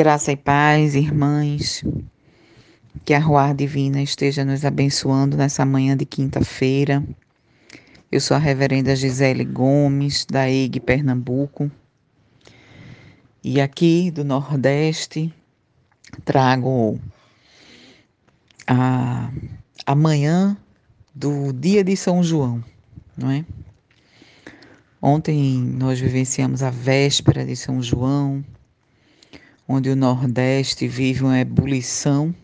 Graça e paz, irmãs. Que a Ruar Divina esteja nos abençoando nessa manhã de quinta-feira. Eu sou a reverenda Gisele Gomes, da EIG Pernambuco. E aqui do Nordeste trago a, a manhã do dia de São João, não é? Ontem nós vivenciamos a véspera de São João, onde o Nordeste vive uma ebulição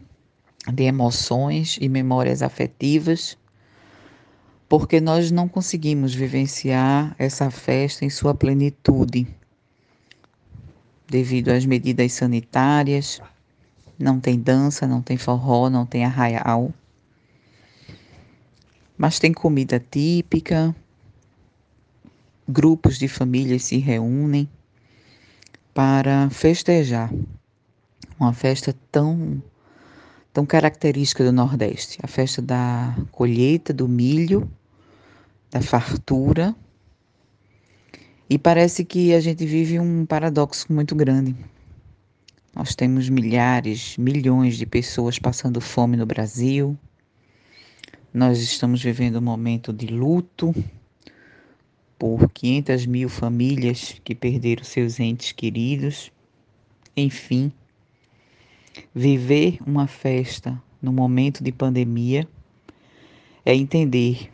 de emoções e memórias afetivas, porque nós não conseguimos vivenciar essa festa em sua plenitude, devido às medidas sanitárias. Não tem dança, não tem forró, não tem arraial. Mas tem comida típica, grupos de famílias se reúnem para festejar uma festa tão tão característica do Nordeste, a festa da colheita do milho, da fartura. E parece que a gente vive um paradoxo muito grande. Nós temos milhares, milhões de pessoas passando fome no Brasil. Nós estamos vivendo um momento de luto, por 500 mil famílias que perderam seus entes queridos. Enfim, viver uma festa no momento de pandemia é entender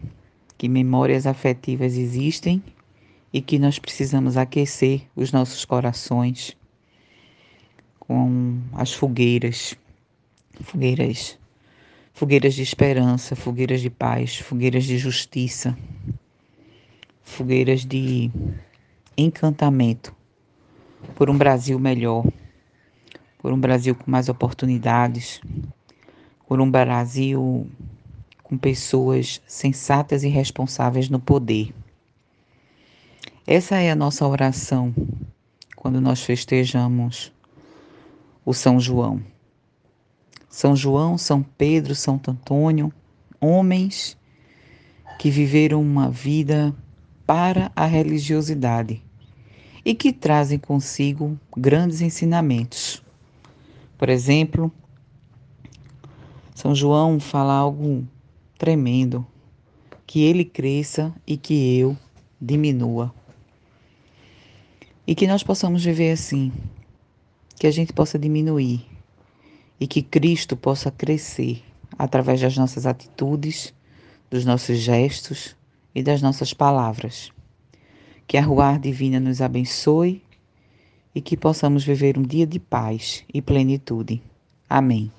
que memórias afetivas existem e que nós precisamos aquecer os nossos corações com as fogueiras, fogueiras, fogueiras de esperança, fogueiras de paz, fogueiras de justiça, fogueiras de encantamento por um Brasil melhor, por um Brasil com mais oportunidades, por um Brasil com pessoas sensatas e responsáveis no poder. Essa é a nossa oração quando nós festejamos o São João. São João, São Pedro, São Antônio, homens que viveram uma vida para a religiosidade e que trazem consigo grandes ensinamentos. Por exemplo, São João fala algo tremendo: que ele cresça e que eu diminua. E que nós possamos viver assim, que a gente possa diminuir e que Cristo possa crescer através das nossas atitudes, dos nossos gestos e das nossas palavras. Que a Ruar Divina nos abençoe e que possamos viver um dia de paz e plenitude. Amém.